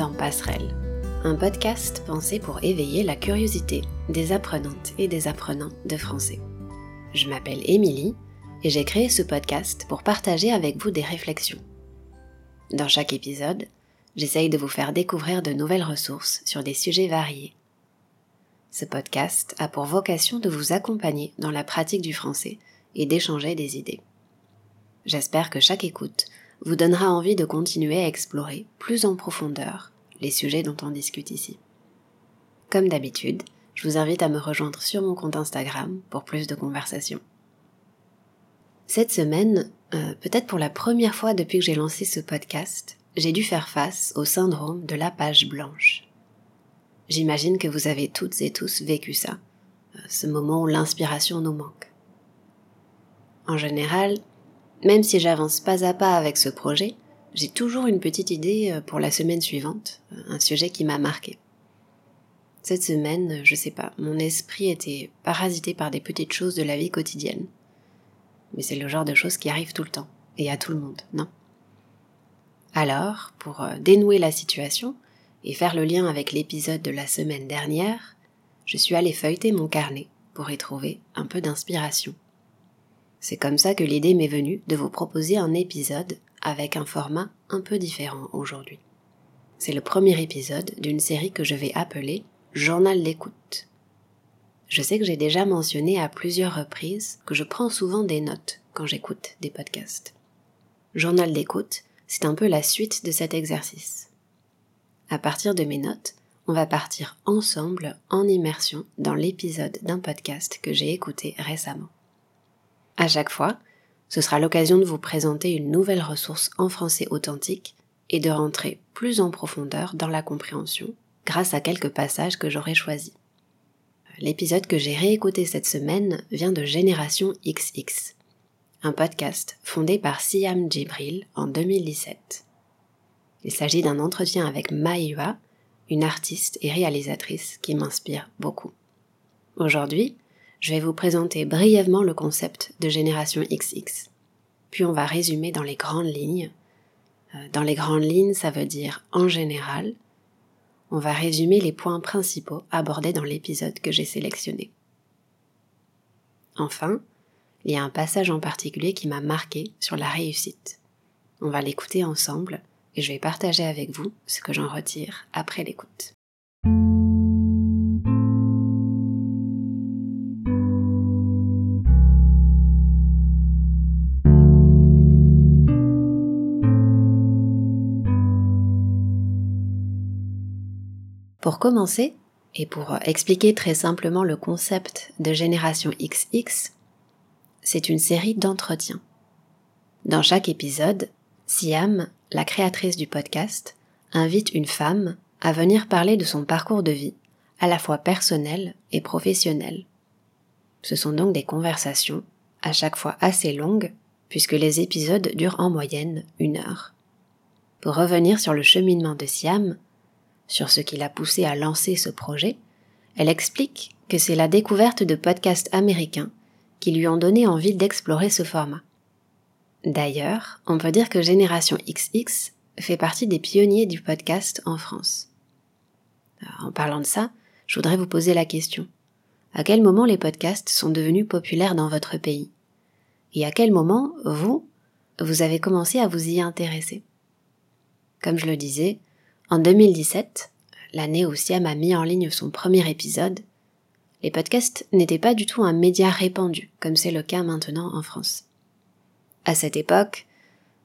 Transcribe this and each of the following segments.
Dans Passerelle, un podcast pensé pour éveiller la curiosité des apprenantes et des apprenants de français. Je m'appelle Émilie et j'ai créé ce podcast pour partager avec vous des réflexions. Dans chaque épisode, j'essaye de vous faire découvrir de nouvelles ressources sur des sujets variés. Ce podcast a pour vocation de vous accompagner dans la pratique du français et d'échanger des idées. J'espère que chaque écoute vous donnera envie de continuer à explorer plus en profondeur les sujets dont on discute ici. Comme d'habitude, je vous invite à me rejoindre sur mon compte Instagram pour plus de conversations. Cette semaine, euh, peut-être pour la première fois depuis que j'ai lancé ce podcast, j'ai dû faire face au syndrome de la page blanche. J'imagine que vous avez toutes et tous vécu ça, euh, ce moment où l'inspiration nous manque. En général, même si j'avance pas à pas avec ce projet, j'ai toujours une petite idée euh, pour la semaine suivante, euh, un sujet qui m'a marqué. Cette semaine, je sais pas, mon esprit était parasité par des petites choses de la vie quotidienne. Mais c'est le genre de choses qui arrivent tout le temps, et à tout le monde, non? Alors, pour euh, dénouer la situation, et faire le lien avec l'épisode de la semaine dernière, je suis allée feuilleter mon carnet pour y trouver un peu d'inspiration. C'est comme ça que l'idée m'est venue de vous proposer un épisode avec un format un peu différent aujourd'hui. C'est le premier épisode d'une série que je vais appeler Journal d'écoute. Je sais que j'ai déjà mentionné à plusieurs reprises que je prends souvent des notes quand j'écoute des podcasts. Journal d'écoute, c'est un peu la suite de cet exercice. À partir de mes notes, on va partir ensemble en immersion dans l'épisode d'un podcast que j'ai écouté récemment. À chaque fois, ce sera l'occasion de vous présenter une nouvelle ressource en français authentique et de rentrer plus en profondeur dans la compréhension grâce à quelques passages que j'aurai choisis. L'épisode que j'ai réécouté cette semaine vient de Génération XX, un podcast fondé par Siam Djibril en 2017. Il s'agit d'un entretien avec Maïwa, une artiste et réalisatrice qui m'inspire beaucoup. Aujourd'hui, je vais vous présenter brièvement le concept de génération XX. Puis on va résumer dans les grandes lignes. Euh, dans les grandes lignes, ça veut dire en général. On va résumer les points principaux abordés dans l'épisode que j'ai sélectionné. Enfin, il y a un passage en particulier qui m'a marqué sur la réussite. On va l'écouter ensemble et je vais partager avec vous ce que j'en retire après l'écoute. Pour commencer, et pour expliquer très simplement le concept de génération XX, c'est une série d'entretiens. Dans chaque épisode, Siam, la créatrice du podcast, invite une femme à venir parler de son parcours de vie, à la fois personnel et professionnel. Ce sont donc des conversations, à chaque fois assez longues, puisque les épisodes durent en moyenne une heure. Pour revenir sur le cheminement de Siam, sur ce qui l'a poussé à lancer ce projet, elle explique que c'est la découverte de podcasts américains qui lui ont donné envie d'explorer ce format. D'ailleurs, on peut dire que Génération XX fait partie des pionniers du podcast en France. en parlant de ça, je voudrais vous poser la question. À quel moment les podcasts sont devenus populaires dans votre pays? Et à quel moment, vous, vous avez commencé à vous y intéresser? Comme je le disais, en 2017, l'année où Siam a mis en ligne son premier épisode, les podcasts n'étaient pas du tout un média répandu, comme c'est le cas maintenant en France. À cette époque,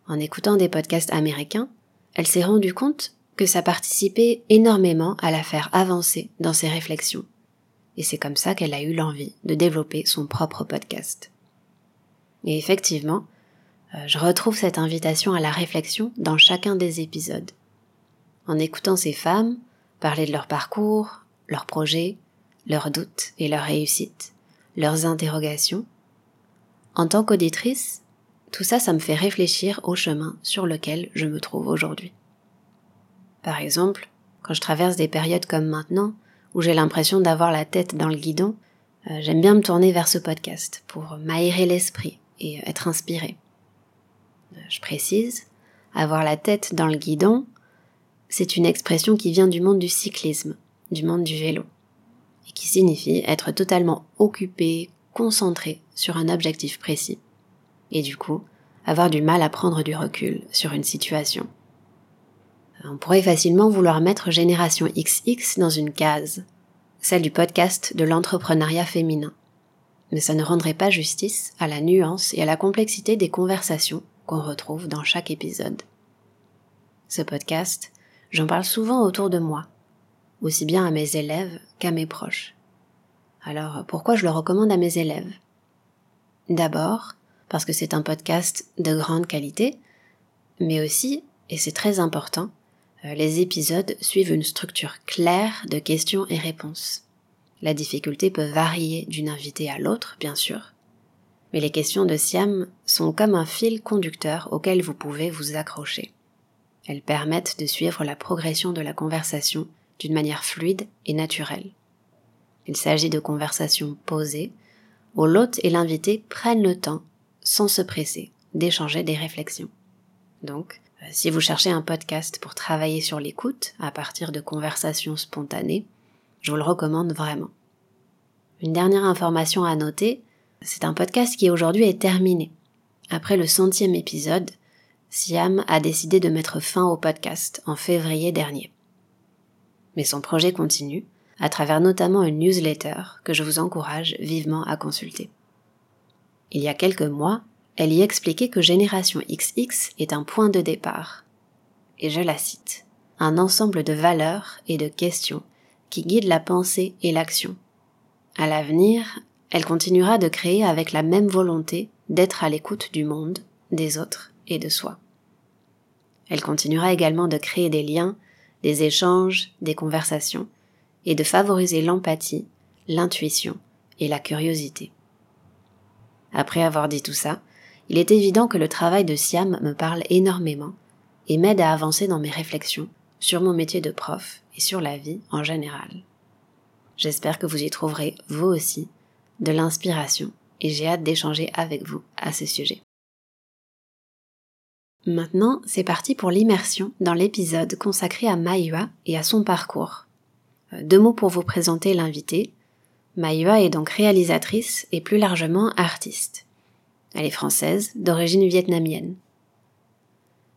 en écoutant des podcasts américains, elle s'est rendue compte que ça participait énormément à la faire avancer dans ses réflexions. Et c'est comme ça qu'elle a eu l'envie de développer son propre podcast. Et effectivement, euh, je retrouve cette invitation à la réflexion dans chacun des épisodes en écoutant ces femmes parler de leur parcours, leurs projets, leurs doutes et leurs réussites, leurs interrogations. En tant qu'auditrice, tout ça, ça me fait réfléchir au chemin sur lequel je me trouve aujourd'hui. Par exemple, quand je traverse des périodes comme maintenant, où j'ai l'impression d'avoir la tête dans le guidon, euh, j'aime bien me tourner vers ce podcast pour m'aérer l'esprit et être inspiré. Euh, je précise, avoir la tête dans le guidon, c'est une expression qui vient du monde du cyclisme, du monde du vélo, et qui signifie être totalement occupé, concentré sur un objectif précis, et du coup, avoir du mal à prendre du recul sur une situation. On pourrait facilement vouloir mettre Génération XX dans une case, celle du podcast de l'entrepreneuriat féminin. Mais ça ne rendrait pas justice à la nuance et à la complexité des conversations qu'on retrouve dans chaque épisode. Ce podcast, j'en parle souvent autour de moi, aussi bien à mes élèves qu'à mes proches. Alors pourquoi je le recommande à mes élèves? D'abord, parce que c'est un podcast de grande qualité, mais aussi, et c'est très important, euh, les épisodes suivent une structure claire de questions et réponses. La difficulté peut varier d'une invitée à l'autre, bien sûr, mais les questions de Siam sont comme un fil conducteur auquel vous pouvez vous accrocher. Elles permettent de suivre la progression de la conversation d'une manière fluide et naturelle. Il s'agit de conversations posées, où l'hôte et l'invité prennent le temps, sans se presser, d'échanger des réflexions. Donc, euh, si vous cherchez un podcast pour travailler sur l'écoute à partir de conversations spontanées, je vous le recommande vraiment. Une dernière information à noter, c'est un podcast qui aujourd'hui est terminé. Après le centième épisode, Siam a décidé de mettre fin au podcast en février dernier. Mais son projet continue, à travers notamment une newsletter que je vous encourage vivement à consulter. Il y a quelques mois, elle y expliquait que Génération XX est un point de départ. Et je la cite, un ensemble de valeurs et de questions qui guident la pensée et l'action. À l'avenir, elle continuera de créer avec la même volonté d'être à l'écoute du monde, des autres et de soi. Elle continuera également de créer des liens, des échanges, des conversations, et de favoriser l'empathie, l'intuition et la curiosité. Après avoir dit tout ça, il est évident que le travail de Siam me parle énormément et m'aide à avancer dans mes réflexions sur mon métier de prof et sur la vie en général. J'espère que vous y trouverez, vous aussi, de l'inspiration et j'ai hâte d'échanger avec vous à ce sujet. Maintenant, c'est parti pour l'immersion dans l'épisode consacré à Maïwa et à son parcours. Euh, deux mots pour vous présenter l'invité. Maïwa est donc réalisatrice et plus largement artiste. Elle est française, d'origine vietnamienne.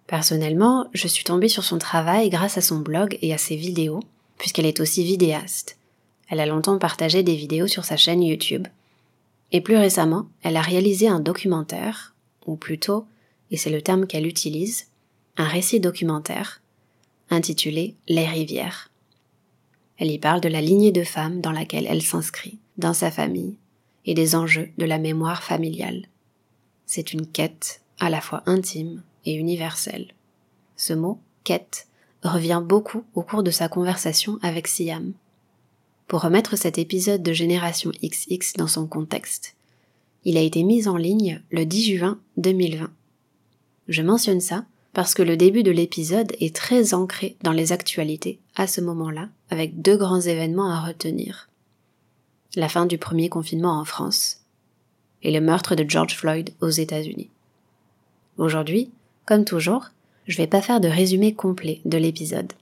Personnellement, je suis tombée sur son travail grâce à son blog et à ses vidéos, puisqu'elle est aussi vidéaste. Elle a longtemps partagé des vidéos sur sa chaîne YouTube. Et plus récemment, elle a réalisé un documentaire, ou plutôt, et c'est le terme qu'elle utilise, un récit documentaire, intitulé Les rivières. Elle y parle de la lignée de femmes dans laquelle elle s'inscrit, dans sa famille, et des enjeux de la mémoire familiale. C'est une quête à la fois intime et universelle. Ce mot, quête, revient beaucoup au cours de sa conversation avec Siam pour remettre cet épisode de Génération XX dans son contexte. Il a été mis en ligne le 10 juin 2020. Je mentionne ça parce que le début de l'épisode est très ancré dans les actualités à ce moment-là, avec deux grands événements à retenir. La fin du premier confinement en France et le meurtre de George Floyd aux États-Unis. Aujourd'hui, comme toujours, je vais pas faire de résumé complet de l'épisode.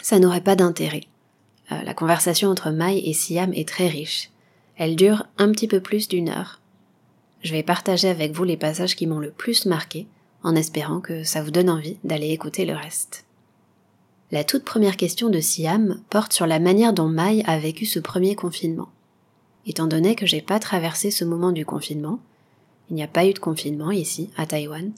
Ça n'aurait pas d'intérêt. Euh, la conversation entre Mai et Siam est très riche. Elle dure un petit peu plus d'une heure. Je vais partager avec vous les passages qui m'ont le plus marqué, en espérant que ça vous donne envie d'aller écouter le reste. La toute première question de Siam porte sur la manière dont Mai a vécu ce premier confinement. Étant donné que j'ai pas traversé ce moment du confinement, il n'y a pas eu de confinement ici, à Taïwan,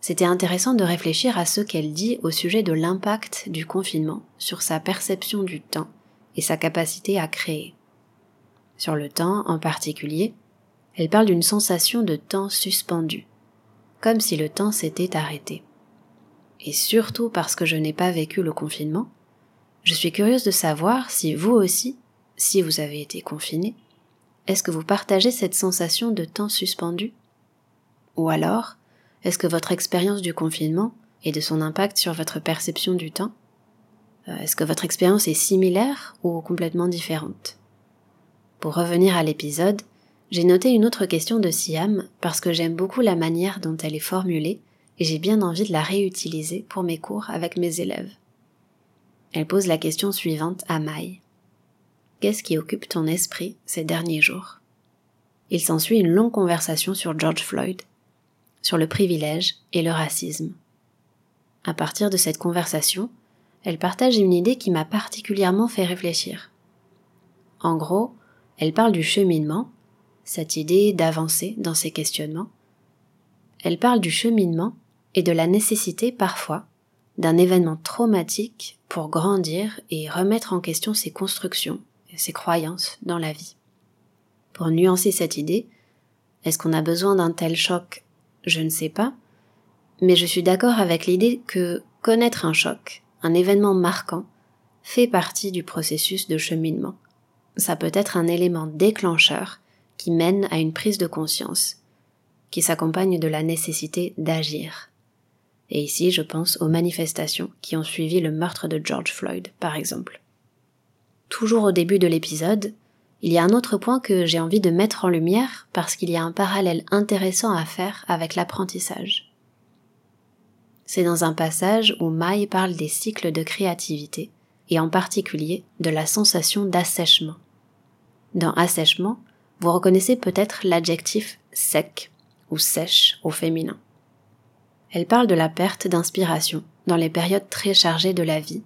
c'était intéressant de réfléchir à ce qu'elle dit au sujet de l'impact du confinement sur sa perception du temps et sa capacité à créer. Sur le temps en particulier, elle parle d'une sensation de temps suspendu, comme si le temps s'était arrêté. Et surtout parce que je n'ai pas vécu le confinement, je suis curieuse de savoir si vous aussi, si vous avez été confiné, est-ce que vous partagez cette sensation de temps suspendu? Ou alors, est-ce que votre expérience du confinement et de son impact sur votre perception du temps, euh, est-ce que votre expérience est similaire ou complètement différente? Pour revenir à l'épisode, j'ai noté une autre question de Siam parce que j'aime beaucoup la manière dont elle est formulée et j'ai bien envie de la réutiliser pour mes cours avec mes élèves. Elle pose la question suivante à Mai. Qu'est-ce qui occupe ton esprit ces derniers jours? Il s'ensuit une longue conversation sur George Floyd, sur le privilège et le racisme. À partir de cette conversation, elle partage une idée qui m'a particulièrement fait réfléchir. En gros, elle parle du cheminement, cette idée d'avancer dans ses questionnements. Elle parle du cheminement et de la nécessité parfois d'un événement traumatique pour grandir et remettre en question ses constructions et ses croyances dans la vie. Pour nuancer cette idée, est-ce qu'on a besoin d'un tel choc? Je ne sais pas, mais je suis d'accord avec l'idée que connaître un choc, un événement marquant, fait partie du processus de cheminement. Ça peut être un élément déclencheur qui mène à une prise de conscience, qui s'accompagne de la nécessité d'agir. Et ici, je pense aux manifestations qui ont suivi le meurtre de George Floyd, par exemple. Toujours au début de l'épisode, il y a un autre point que j'ai envie de mettre en lumière parce qu'il y a un parallèle intéressant à faire avec l'apprentissage. C'est dans un passage où Mai parle des cycles de créativité, et en particulier de la sensation d'assèchement. Dans assèchement, vous reconnaissez peut-être l'adjectif sec ou sèche au féminin. Elle parle de la perte d'inspiration dans les périodes très chargées de la vie,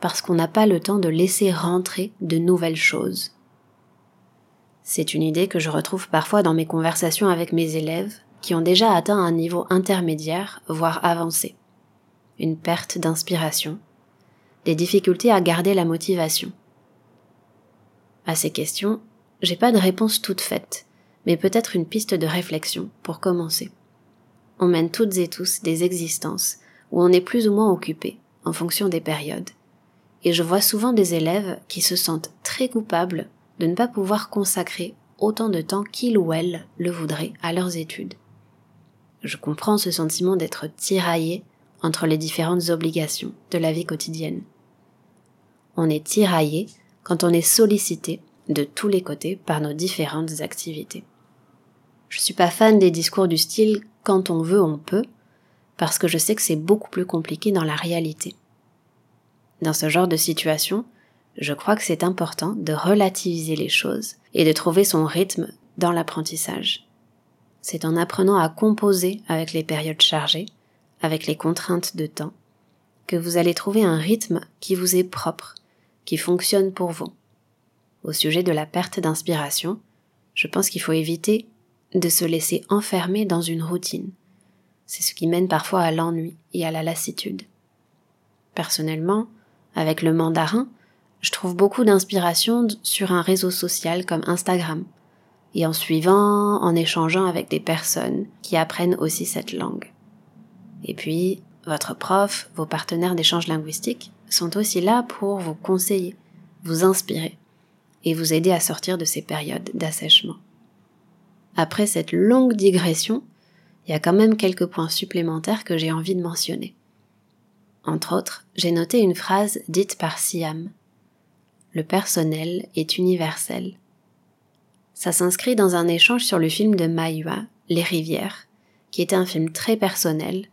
parce qu'on n'a pas le temps de laisser rentrer de nouvelles choses. C'est une idée que je retrouve parfois dans mes conversations avec mes élèves qui ont déjà atteint un niveau intermédiaire, voire avancé. Une perte d'inspiration, des difficultés à garder la motivation. À ces questions, j'ai pas de réponse toute faite, mais peut-être une piste de réflexion pour commencer. On mène toutes et tous des existences où on est plus ou moins occupé, en fonction des périodes. Et je vois souvent des élèves qui se sentent très coupables de ne pas pouvoir consacrer autant de temps qu'ils ou elles le voudraient à leurs études je comprends ce sentiment d'être tiraillé entre les différentes obligations de la vie quotidienne. On est tiraillé quand on est sollicité de tous les côtés par nos différentes activités. Je suis pas fan des discours du style quand on veut, on peut, parce que je sais que c'est beaucoup plus compliqué dans la réalité. Dans ce genre de situation, je crois que c'est important de relativiser les choses et de trouver son rythme dans l'apprentissage c'est en apprenant à composer avec les périodes chargées, avec les contraintes de temps, que vous allez trouver un rythme qui vous est propre, qui fonctionne pour vous. Au sujet de la perte d'inspiration, je pense qu'il faut éviter de se laisser enfermer dans une routine. C'est ce qui mène parfois à l'ennui et à la lassitude. Personnellement, avec le mandarin, je trouve beaucoup d'inspiration sur un réseau social comme Instagram, et en suivant, en échangeant avec des personnes qui apprennent aussi cette langue. Et puis, votre prof, vos partenaires d'échange linguistique sont aussi là pour vous conseiller, vous inspirer et vous aider à sortir de ces périodes d'assèchement. Après cette longue digression, il y a quand même quelques points supplémentaires que j'ai envie de mentionner. Entre autres, j'ai noté une phrase dite par Siam. Le personnel est universel ça s'inscrit dans un échange sur le film de Maïwa, Les Rivières, qui était un film très personnel,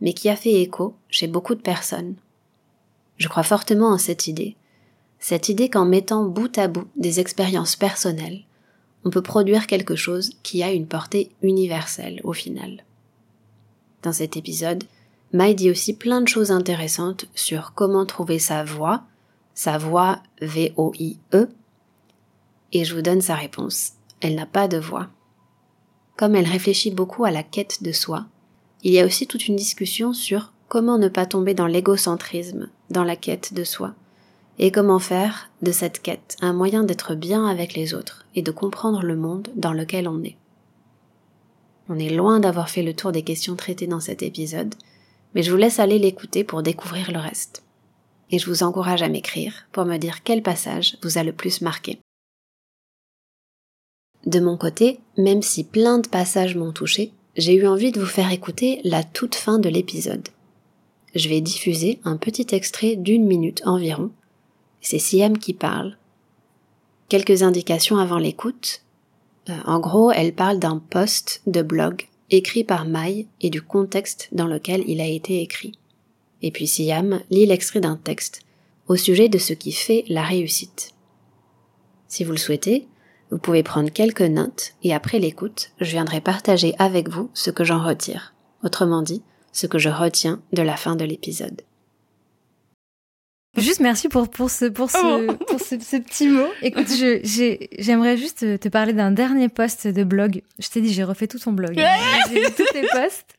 mais qui a fait écho chez beaucoup de personnes. Je crois fortement en cette idée, cette idée qu'en mettant bout à bout des expériences personnelles, on peut produire quelque chose qui a une portée universelle au final. Dans cet épisode, Mai dit aussi plein de choses intéressantes sur comment trouver sa voix, sa voix V-O-I-E, et je vous donne sa réponse. Elle n'a pas de voix. Comme elle réfléchit beaucoup à la quête de soi, il y a aussi toute une discussion sur comment ne pas tomber dans l'égocentrisme, dans la quête de soi, et comment faire de cette quête un moyen d'être bien avec les autres et de comprendre le monde dans lequel on est? On est loin d'avoir fait le tour des questions traitées dans cet épisode, mais je vous laisse aller l'écouter pour découvrir le reste. Et je vous encourage à m'écrire pour me dire quel passage vous a le plus marqué. De mon côté, même si plein de passages m'ont touché, j'ai eu envie de vous faire écouter la toute fin de l'épisode. Je vais diffuser un petit extrait d'une minute environ. C'est Siam qui parle. Quelques indications avant l'écoute. Euh, en gros, elle parle d'un post de blog écrit par Mai et du contexte dans lequel il a été écrit. Et puis Siam lit l'extrait d'un texte au sujet de ce qui fait la réussite. Si vous le souhaitez, vous pouvez prendre quelques notes et après l'écoute, je viendrai partager avec vous ce que j'en retire. Autrement dit, ce que je retiens de la fin de l'épisode. Juste merci pour, pour, ce, pour, ce, oh. pour ce, petit mot. Écoute, j'aimerais juste te parler d'un dernier post de blog. Je t'ai dit, j'ai refait tout ton blog. j'ai tous tes posts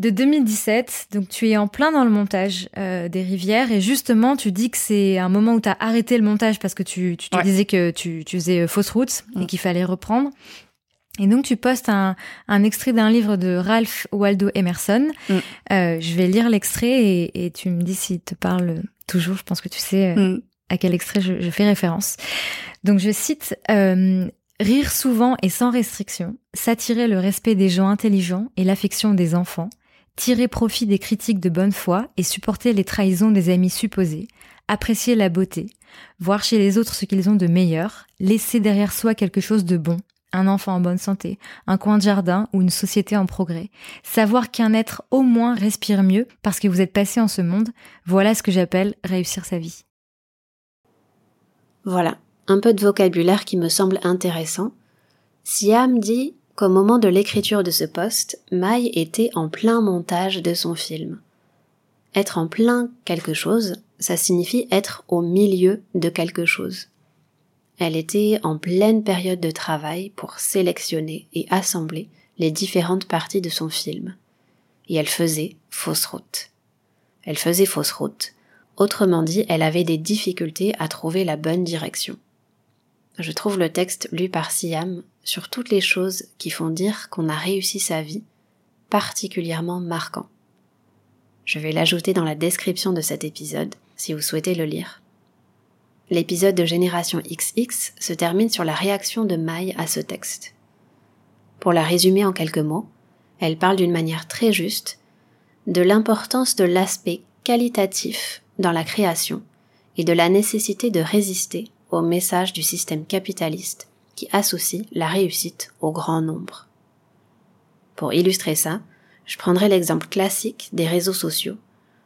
de 2017. Donc tu es en plein dans le montage euh, des rivières et justement tu dis que c'est un moment où tu as arrêté le montage parce que tu, tu te disais que tu, tu faisais euh, fausse route et mm. qu'il fallait reprendre. Et donc tu postes un, un extrait d'un livre de Ralph Waldo Emerson. Mm. Euh, je vais lire l'extrait et, et, tu me dis s'il te parle toujours. Je pense que tu sais euh, mm. à quel extrait je, je, fais référence. Donc je cite euh, Rire souvent et sans restriction, s'attirer le respect des gens intelligents et l'affection des enfants, tirer profit des critiques de bonne foi et supporter les trahisons des amis supposés, apprécier la beauté, voir chez les autres ce qu'ils ont de meilleur, laisser derrière soi quelque chose de bon, un enfant en bonne santé, un coin de jardin ou une société en progrès, savoir qu'un être au moins respire mieux parce que vous êtes passé en ce monde, voilà ce que j'appelle réussir sa vie. Voilà, un peu de vocabulaire qui me semble intéressant. Siam dit qu'au moment de l'écriture de ce poste, Mai était en plein montage de son film. Être en plein quelque chose, ça signifie être au milieu de quelque chose. Elle était en pleine période de travail pour sélectionner et assembler les différentes parties de son film. Et elle faisait fausse route. Elle faisait fausse route. Autrement dit, elle avait des difficultés à trouver la bonne direction. Je trouve le texte lu par Siam sur toutes les choses qui font dire qu'on a réussi sa vie particulièrement marquant. Je vais l'ajouter dans la description de cet épisode si vous souhaitez le lire. L'épisode de Génération XX se termine sur la réaction de Mai à ce texte. Pour la résumer en quelques mots, elle parle d'une manière très juste de l'importance de l'aspect qualitatif dans la création et de la nécessité de résister au message du système capitaliste qui associe la réussite au grand nombre. Pour illustrer ça, je prendrai l'exemple classique des réseaux sociaux,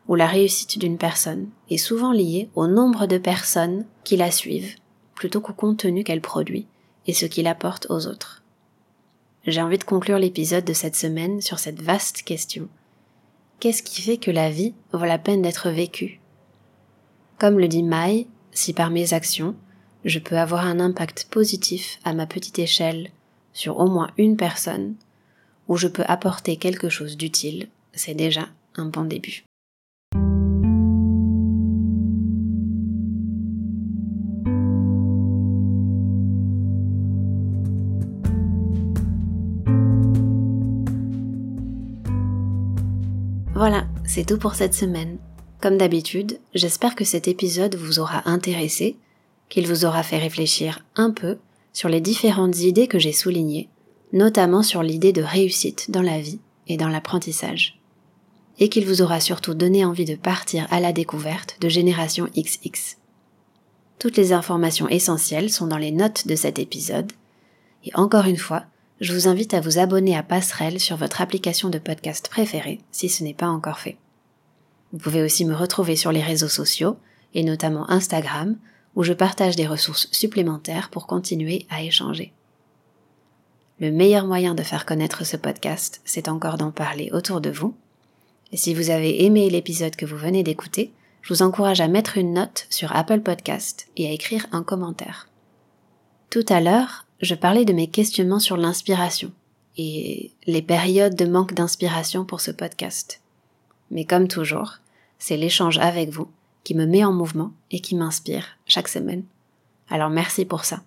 où la réussite d'une personne est souvent liée au nombre de personnes qui la suivent, plutôt qu'au contenu qu'elle produit et ce qu'il apporte aux autres. J'ai envie de conclure l'épisode de cette semaine sur cette vaste question. Qu'est-ce qui fait que la vie vaut la peine d'être vécue? Comme le dit Mai, si par mes actions, je peux avoir un impact positif à ma petite échelle sur au moins une personne, ou je peux apporter quelque chose d'utile, c'est déjà un bon début. Voilà, c'est tout pour cette semaine. Comme d'habitude, j'espère que cet épisode vous aura intéressé qu'il vous aura fait réfléchir un peu sur les différentes idées que j'ai soulignées, notamment sur l'idée de réussite dans la vie et dans l'apprentissage. Et qu'il vous aura surtout donné envie de partir à la découverte de Génération XX. Toutes les informations essentielles sont dans les notes de cet épisode. Et encore une fois, je vous invite à vous abonner à Passerelle sur votre application de podcast préférée si ce n'est pas encore fait. Vous pouvez aussi me retrouver sur les réseaux sociaux, et notamment Instagram, où je partage des ressources supplémentaires pour continuer à échanger. Le meilleur moyen de faire connaître ce podcast, c'est encore d'en parler autour de vous. Et si vous avez aimé l'épisode que vous venez d'écouter, je vous encourage à mettre une note sur Apple Podcast et à écrire un commentaire. Tout à l'heure, je parlais de mes questionnements sur l'inspiration et les périodes de manque d'inspiration pour ce podcast. Mais comme toujours, c'est l'échange avec vous qui me met en mouvement et qui m'inspire chaque semaine. Alors merci pour ça.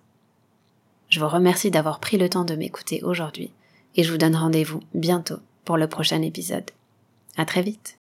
Je vous remercie d'avoir pris le temps de m'écouter aujourd'hui et je vous donne rendez-vous bientôt pour le prochain épisode. À très vite.